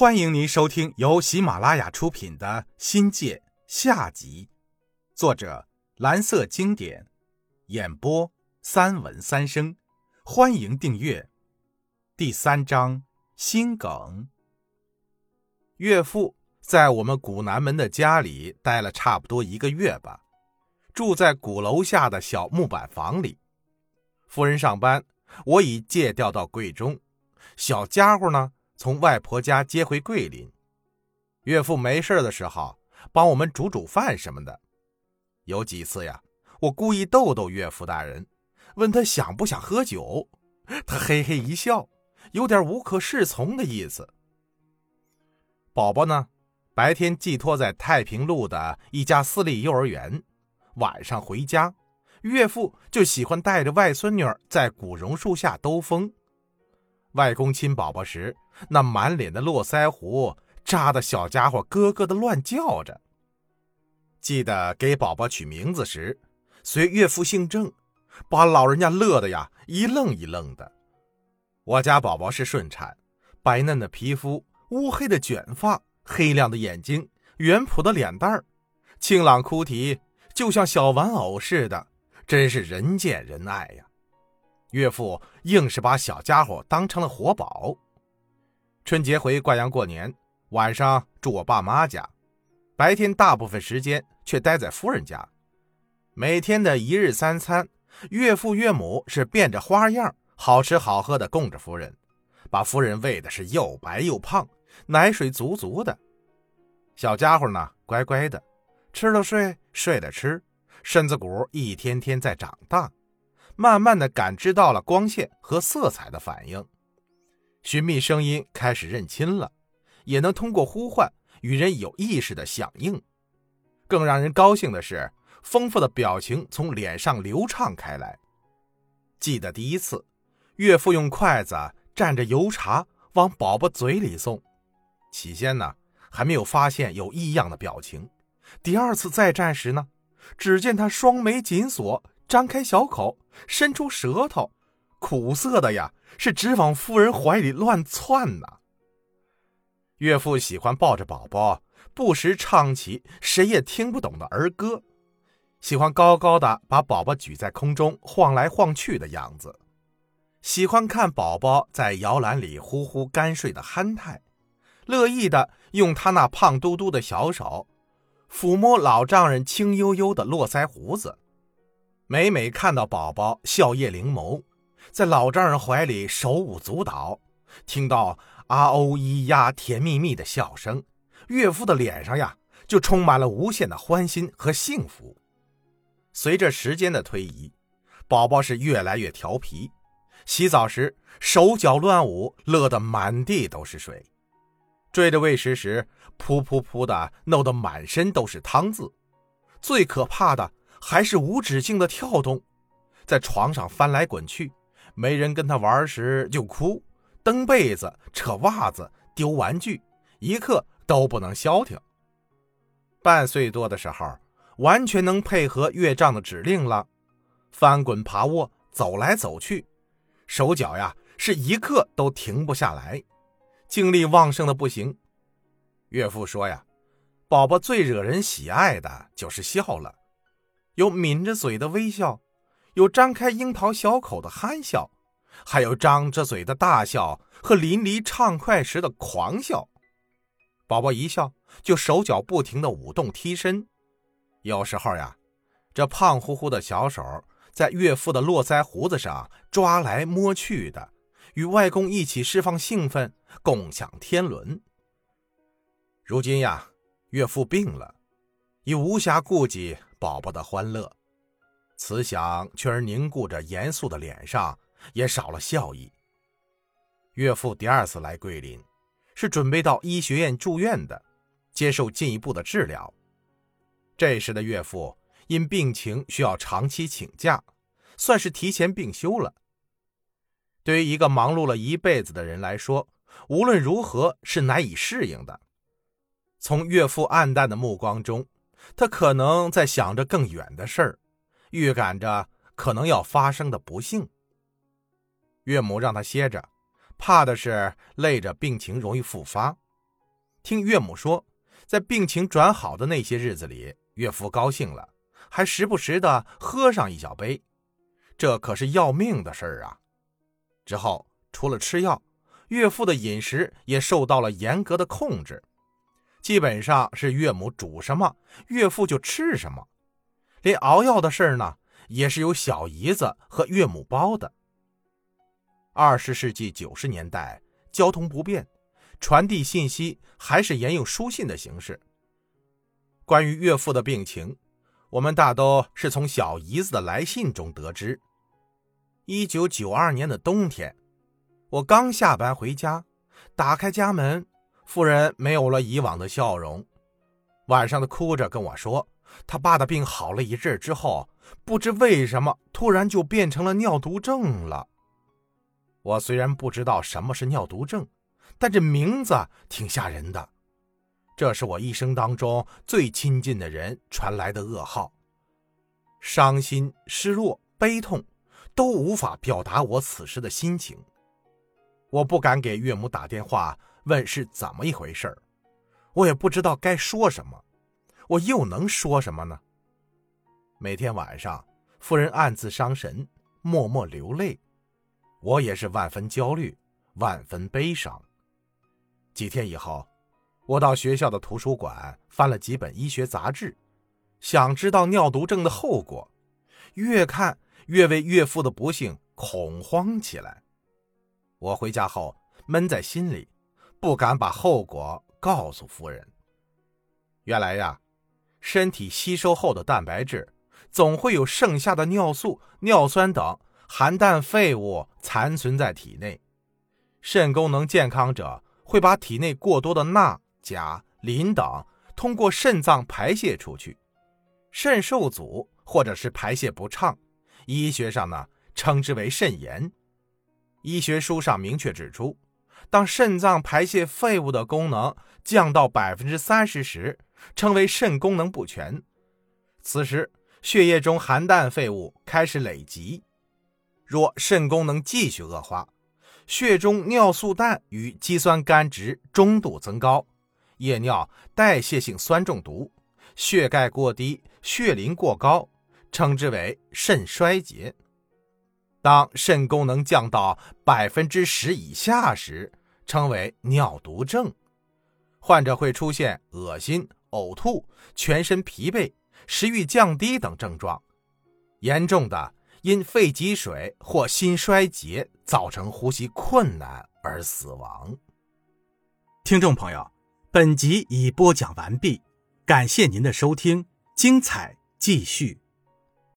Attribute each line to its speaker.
Speaker 1: 欢迎您收听由喜马拉雅出品的《新界》下集，作者蓝色经典，演播三文三生。欢迎订阅。第三章心梗。岳父在我们古南门的家里待了差不多一个月吧，住在鼓楼下的小木板房里。夫人上班，我已借调到贵中，小家伙呢？从外婆家接回桂林，岳父没事的时候帮我们煮煮饭什么的。有几次呀，我故意逗逗岳父大人，问他想不想喝酒，他嘿嘿一笑，有点无可适从的意思。宝宝呢，白天寄托在太平路的一家私立幼儿园，晚上回家，岳父就喜欢带着外孙女儿在古榕树下兜风。外公亲宝宝时，那满脸的络腮胡扎的小家伙咯咯的乱叫着。记得给宝宝取名字时，随岳父姓郑，把老人家乐的呀一愣一愣的。我家宝宝是顺产，白嫩的皮肤，乌黑的卷发，黑亮的眼睛，圆朴的脸蛋儿，清朗哭啼，就像小玩偶似的，真是人见人爱呀。岳父硬是把小家伙当成了活宝。春节回贵阳过年，晚上住我爸妈家，白天大部分时间却待在夫人家。每天的一日三餐，岳父岳母是变着花样、好吃好喝的供着夫人，把夫人喂的是又白又胖，奶水足足的。小家伙呢，乖乖的，吃了睡，睡了吃，身子骨一天天在长大。慢慢的感知到了光线和色彩的反应，寻觅声音开始认亲了，也能通过呼唤与人有意识的响应。更让人高兴的是，丰富的表情从脸上流畅开来。记得第一次，岳父用筷子蘸着油茶往宝宝嘴里送，起先呢还没有发现有异样的表情。第二次再蘸时呢，只见他双眉紧锁。张开小口，伸出舌头，苦涩的呀，是直往夫人怀里乱窜呢。岳父喜欢抱着宝宝，不时唱起谁也听不懂的儿歌，喜欢高高的把宝宝举在空中晃来晃去的样子，喜欢看宝宝在摇篮里呼呼干睡的憨态，乐意的用他那胖嘟嘟的小手抚摸老丈人青悠悠的络腮胡子。每每看到宝宝笑靥灵眸，在老丈人怀里手舞足蹈，听到啊哦咿呀甜蜜蜜的笑声，岳父的脸上呀就充满了无限的欢心和幸福。随着时间的推移，宝宝是越来越调皮，洗澡时手脚乱舞，乐得满地都是水；追着喂食时，噗噗噗的弄得满身都是汤渍。最可怕的。还是无止境的跳动，在床上翻来滚去，没人跟他玩时就哭，蹬被子、扯袜子、丢玩具，一刻都不能消停。半岁多的时候，完全能配合岳丈的指令了，翻滚爬卧，走来走去，手脚呀是一刻都停不下来，精力旺盛的不行。岳父说呀，宝宝最惹人喜爱的就是笑了。有抿着嘴的微笑，有张开樱桃小口的憨笑，还有张着嘴的大笑和淋漓畅快时的狂笑。宝宝一笑就手脚不停的舞动踢身，有时候呀，这胖乎乎的小手在岳父的络腮胡子上抓来摸去的，与外公一起释放兴奋，共享天伦。如今呀，岳父病了，已无暇顾及。宝宝的欢乐，慈祥却而凝固着严肃的脸上也少了笑意。岳父第二次来桂林，是准备到医学院住院的，接受进一步的治疗。这时的岳父因病情需要长期请假，算是提前病休了。对于一个忙碌了一辈子的人来说，无论如何是难以适应的。从岳父暗淡的目光中。他可能在想着更远的事儿，预感着可能要发生的不幸。岳母让他歇着，怕的是累着病情容易复发，听岳母说，在病情转好的那些日子里，岳父高兴了，还时不时的喝上一小杯，这可是要命的事儿啊！之后除了吃药，岳父的饮食也受到了严格的控制，基本上是岳母煮什么，岳父就吃什么，连熬药的事儿呢，也是由小姨子和岳母包的。二十世纪九十年代，交通不便。传递信息还是沿用书信的形式。关于岳父的病情，我们大都是从小姨子的来信中得知。一九九二年的冬天，我刚下班回家，打开家门，夫人没有了以往的笑容，晚上的哭着跟我说，他爸的病好了一阵之后，不知为什么突然就变成了尿毒症了。我虽然不知道什么是尿毒症。但这名字挺吓人的，这是我一生当中最亲近的人传来的噩耗，伤心、失落、悲痛，都无法表达我此时的心情。我不敢给岳母打电话问是怎么一回事我也不知道该说什么，我又能说什么呢？每天晚上，夫人暗自伤神，默默流泪，我也是万分焦虑，万分悲伤。几天以后，我到学校的图书馆翻了几本医学杂志，想知道尿毒症的后果。越看越为岳父的不幸恐慌起来。我回家后闷在心里，不敢把后果告诉夫人。原来呀，身体吸收后的蛋白质总会有剩下的尿素、尿酸等含氮废物残存在体内，肾功能健康者。会把体内过多的钠、钾、磷等通过肾脏排泄出去，肾受阻或者是排泄不畅，医学上呢称之为肾炎。医学书上明确指出，当肾脏排泄废物的功能降到百分之三十时，称为肾功能不全。此时血液中含氮废物开始累积，若肾功能继续恶化。血中尿素氮与肌酸酐值中度增高，夜尿代谢性酸中毒，血钙过低，血磷过高，称之为肾衰竭。当肾功能降到百分之十以下时，称为尿毒症。患者会出现恶心、呕吐、全身疲惫、食欲降低等症状，严重的。因肺积水或心衰竭造成呼吸困难而死亡。
Speaker 2: 听众朋友，本集已播讲完毕，感谢您的收听，精彩继续。